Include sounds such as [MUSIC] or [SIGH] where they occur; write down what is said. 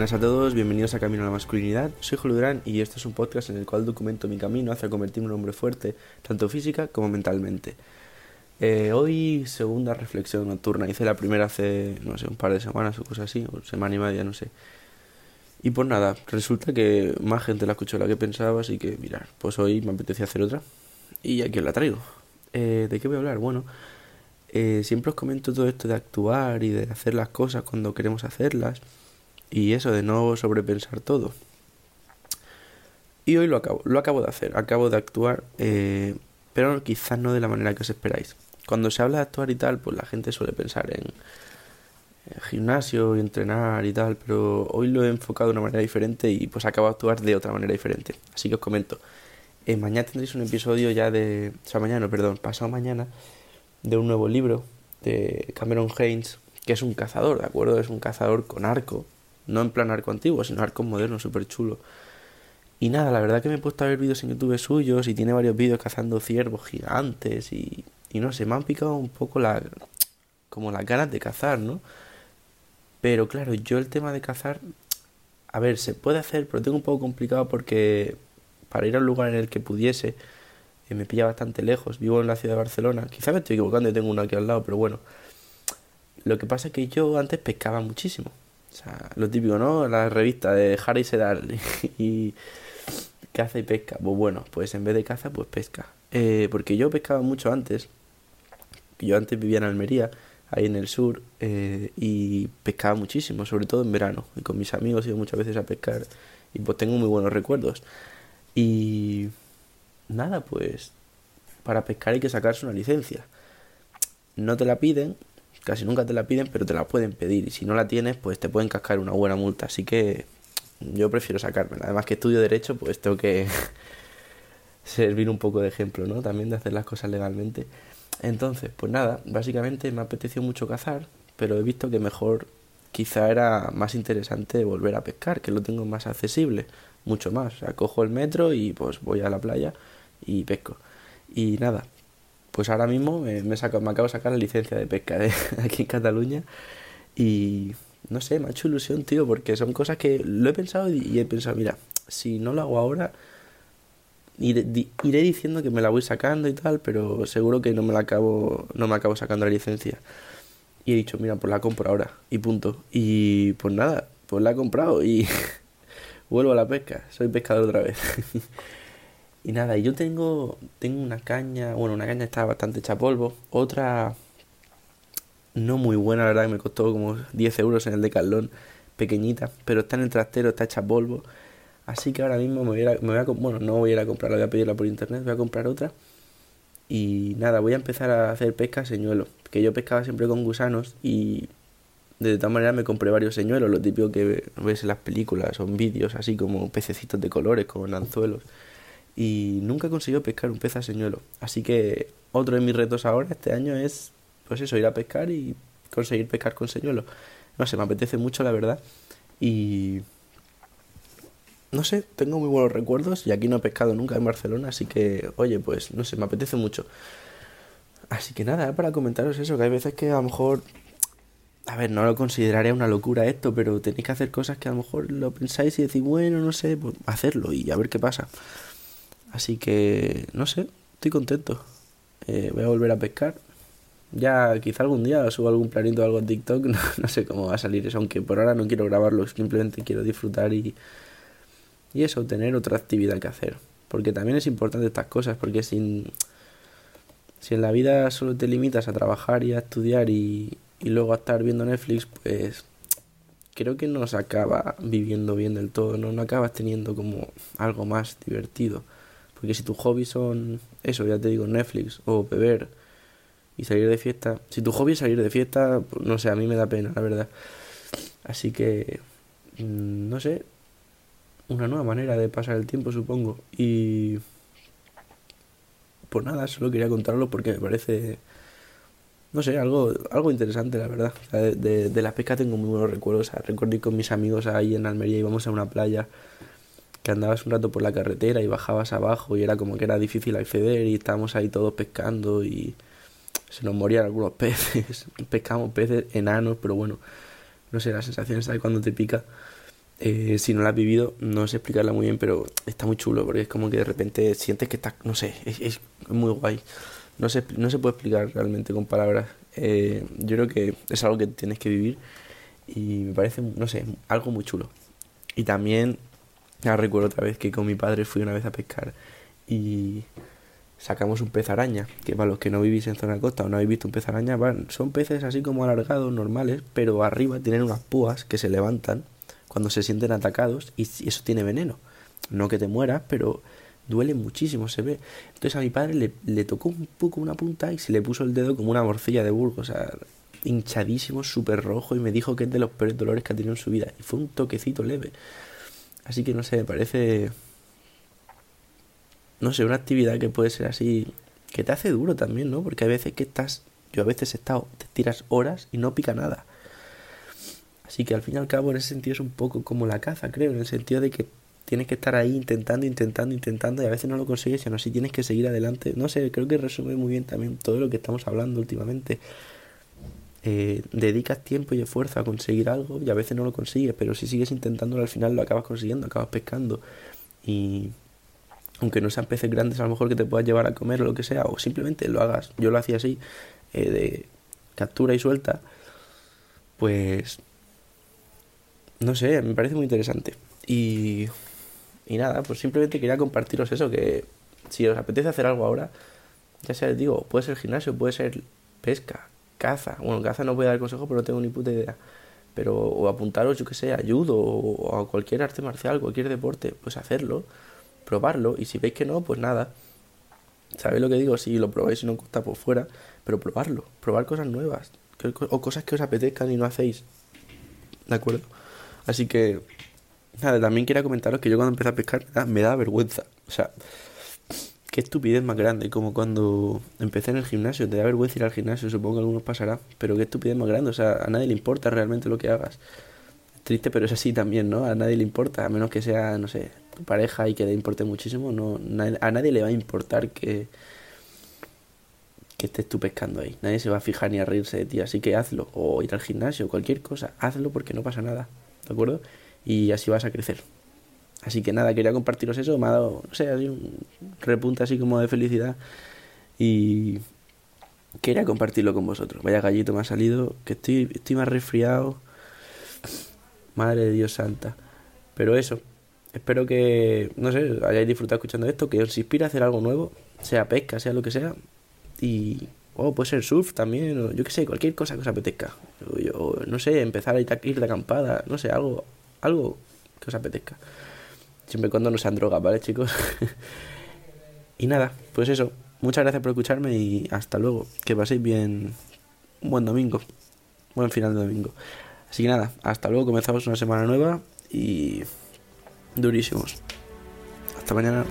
Buenas a todos, bienvenidos a Camino a la Masculinidad. Soy Julio Durán y este es un podcast en el cual documento mi camino hacia convertirme en un hombre fuerte, tanto física como mentalmente. Eh, hoy, segunda reflexión nocturna. Hice la primera hace, no sé, un par de semanas o cosas así, o semana y media, no sé. Y pues nada, resulta que más gente la escuchó de la que pensaba, así que mirar, pues hoy me apetecía hacer otra. Y aquí os la traigo. Eh, ¿De qué voy a hablar? Bueno, eh, siempre os comento todo esto de actuar y de hacer las cosas cuando queremos hacerlas y eso de no sobrepensar todo. Y hoy lo acabo, lo acabo de hacer, acabo de actuar, eh, pero quizás no de la manera que os esperáis. Cuando se habla de actuar y tal, pues la gente suele pensar en, gimnasio y entrenar y tal, pero hoy lo he enfocado de una manera diferente y pues acabo de actuar de otra manera diferente. Así que os comento. Eh, mañana tendréis un episodio ya de... O sea, mañana, perdón, pasado mañana, de un nuevo libro de Cameron Haynes, que es un cazador, ¿de acuerdo? Es un cazador con arco, no en plan arco antiguo, sino arco moderno, súper chulo. Y nada, la verdad que me he puesto a ver vídeos en YouTube suyos y tiene varios vídeos cazando ciervos gigantes y, y no sé, me han picado un poco la, como las ganas de cazar, ¿no? Pero claro, yo el tema de cazar, a ver, se puede hacer, pero tengo un poco complicado porque para ir a un lugar en el que pudiese, eh, me pilla bastante lejos. Vivo en la ciudad de Barcelona. Quizá me estoy equivocando y tengo uno aquí al lado, pero bueno. Lo que pasa es que yo antes pescaba muchísimo. O sea, lo típico, ¿no? La revista de Harry Sedal [LAUGHS] y caza y pesca. Pues bueno, pues en vez de caza, pues pesca. Eh, porque yo pescaba mucho antes. Yo antes vivía en Almería, ahí en el sur, eh, y pescaba muchísimo, sobre todo en verano. Y con mis amigos iba muchas veces a pescar y pues tengo muy buenos recuerdos. Y nada, pues para pescar hay que sacarse una licencia. No te la piden, casi nunca te la piden, pero te la pueden pedir. Y si no la tienes, pues te pueden cascar una buena multa. Así que yo prefiero sacármela. Además que estudio derecho, pues tengo que [LAUGHS] servir un poco de ejemplo, ¿no? También de hacer las cosas legalmente. Entonces, pues nada, básicamente me apeteció mucho cazar, pero he visto que mejor quizá era más interesante volver a pescar, que lo tengo más accesible, mucho más. O sea, cojo el metro y pues voy a la playa y pesco. Y nada, pues ahora mismo me, me, saco, me acabo de sacar la licencia de pesca [LAUGHS] aquí en Cataluña y no sé, me ha hecho ilusión, tío, porque son cosas que lo he pensado y, he pensado, mira, si no lo hago ahora, iré, iré, diciendo que me la voy sacando y tal, pero seguro que no me la acabo, no me acabo sacando la licencia. Y he dicho, mira, pues la compro ahora y punto. Y pues nada, pues la he comprado y [LAUGHS] vuelvo a la pesca, soy pescador otra vez. [LAUGHS] Y nada, yo tengo, tengo una caña, bueno, una caña está bastante hecha polvo, otra no muy buena, la verdad, que me costó como 10 euros en el Decathlon, pequeñita, pero está en el trastero, está hecha polvo. Así que ahora mismo me voy a, bueno, no voy a ir a comprarla, voy a pedirla por internet, voy a comprar otra. Y nada, voy a empezar a hacer pesca señuelo, que yo pescaba siempre con gusanos y de tal manera me compré varios señuelos, lo típico que ves en las películas en vídeos, así como pececitos de colores, con anzuelos y nunca he conseguido pescar un pez a señuelo. Así que otro de mis retos ahora este año es, pues eso, ir a pescar y conseguir pescar con señuelo. No sé, me apetece mucho la verdad y no sé, tengo muy buenos recuerdos y aquí no he pescado nunca en Barcelona, así que, oye, pues no sé, me apetece mucho. Así que nada, para comentaros eso, que hay veces que a lo mejor, a ver, no lo consideraría una locura esto, pero tenéis que hacer cosas que a lo mejor lo pensáis y decís, bueno, no sé, pues hacerlo y a ver qué pasa. Así que, no sé, estoy contento. Eh, voy a volver a pescar. Ya quizá algún día subo algún planito o algo en TikTok, [LAUGHS] no, sé cómo va a salir eso, aunque por ahora no quiero grabarlo, simplemente quiero disfrutar y, y eso, tener otra actividad que hacer. Porque también es importante estas cosas, porque sin, si en la vida solo te limitas a trabajar y a estudiar y, y luego a estar viendo Netflix, pues creo que no se acaba viviendo bien del todo, ¿no? No acabas teniendo como algo más divertido. Porque si tus hobbies son eso, ya te digo, Netflix o beber y salir de fiesta. Si tu hobby es salir de fiesta, pues, no sé, a mí me da pena, la verdad. Así que, mm, no sé, una nueva manera de pasar el tiempo, supongo. Y pues nada, solo quería contarlo porque me parece, no sé, algo, algo interesante, la verdad. de, de, de, la pesca tengo muy buenos recuerdos. recuerdo ir con mis amigos ahí en Almería, íbamos a una playa que andabas un rato por la carretera y bajabas abajo y era como que era difícil acceder y estábamos ahí todos pescando y se nos morían algunos [LAUGHS] peces, pescamos peces enanos, pero bueno, no sé, la sensación está de cuando te pica Eh, si no la has vivido, no sé explicarla muy bien, pero está muy chulo porque es como que de repente sientes que estás, no sé, es, es muy guay. No se, no se puede explicar realmente con palabras. Eh, yo creo que es algo que tienes que vivir y me parece, no sé, algo muy chulo. Y también, ya recuerdo otra vez que con mi padre fui una vez a pescar y sacamos un pez araña, que para los que no vivís en zona costa o no habéis visto un pez araña, van, son peces así como alargados, normales, pero arriba tienen unas púas que se levantan cuando se sienten atacados y eso tiene veneno. No que te mueras, pero duele muchísimo, se ve. Entonces a mi padre le, le tocó un poco una punta y se le puso el dedo como una morcilla de burgo, o sea, hinchadísimo, súper rojo y me dijo que es de los peores dolores que ha tenido en su vida. Y fue un toquecito leve. Así que no sé, me parece... No sé, una actividad que puede ser así, que te hace duro también, ¿no? Porque hay veces que estás, yo a veces he estado, te tiras horas y no pica nada. Así que al fin y al cabo en ese sentido es un poco como la caza, creo, en el sentido de que tienes que estar ahí intentando, intentando, intentando y a veces no lo consigues aún así tienes que seguir adelante. No sé, creo que resume muy bien también todo lo que estamos hablando últimamente. Eh, dedicas tiempo y esfuerzo a conseguir algo y a veces no lo consigues, pero si sigues intentándolo al final lo acabas consiguiendo, acabas pescando y aunque no sean peces grandes a lo mejor que te puedas llevar a comer o lo que sea, o simplemente lo hagas, yo lo hacía así, eh, de captura y suelta, pues no sé, me parece muy interesante. Y, y nada, pues simplemente quería compartiros eso, que si os apetece hacer algo ahora, ya sea, digo, puede ser gimnasio, puede ser pesca, caza. Bueno, caza no voy a dar consejo, pero no tengo ni puta idea. Pero, o apuntaros, yo que sé, ayudo, o a cualquier arte marcial, cualquier deporte, pues hacerlo, probarlo, y si veis que no, pues nada. ¿Sabéis lo que digo? Si lo probáis y no gusta, pues fuera, pero probarlo, probar cosas nuevas, o cosas que os apetezcan y no hacéis. ¿De acuerdo? Así que, nada, también quería comentaros que yo cuando empecé a pescar me da, vergüenza. O sea, qué estupidez más grande, como cuando empecé en el gimnasio, te da vergüenza ir al gimnasio, supongo que a algunos pasará, pero qué estupidez más grande, o sea, a nadie le importa realmente lo que hagas. triste, pero es así también, ¿no? A nadie le importa, a menos que sea, no sé, tu pareja y que le importe muchísimo, no, a nadie le va a importar que, que estés tú pescando ahí. Nadie se va a fijar ni a reírse de ti, así que hazlo, o ir al gimnasio, cualquier cosa, hazlo porque no pasa nada. ¿de acuerdo? Y así vas a crecer. Así que nada, quería compartiros eso, me ha dado, no sé, así un repunte así como de felicidad y quería compartirlo con vosotros. Vaya gallito me ha salido, que estoy, estoy más resfriado. Madre de Dios santa. Pero eso, espero que, no sé, hayáis disfrutado escuchando esto, que os inspire a hacer algo nuevo, sea pesca, sea lo que sea, y o puede ser surf también, o yo qué sé, cualquier cosa que os apetezca. O, no sé, empezar a ir, de acampada, no sé, algo, algo que os apetezca. Siempre y cuando no sean drogas, ¿vale, chicos? [LAUGHS] y nada, pues eso. Muchas gracias por escucharme y hasta luego. Que paséis bien un buen domingo. Buen final de domingo. Así que nada, hasta luego. Comenzamos una semana nueva y durísimos. Hasta mañana.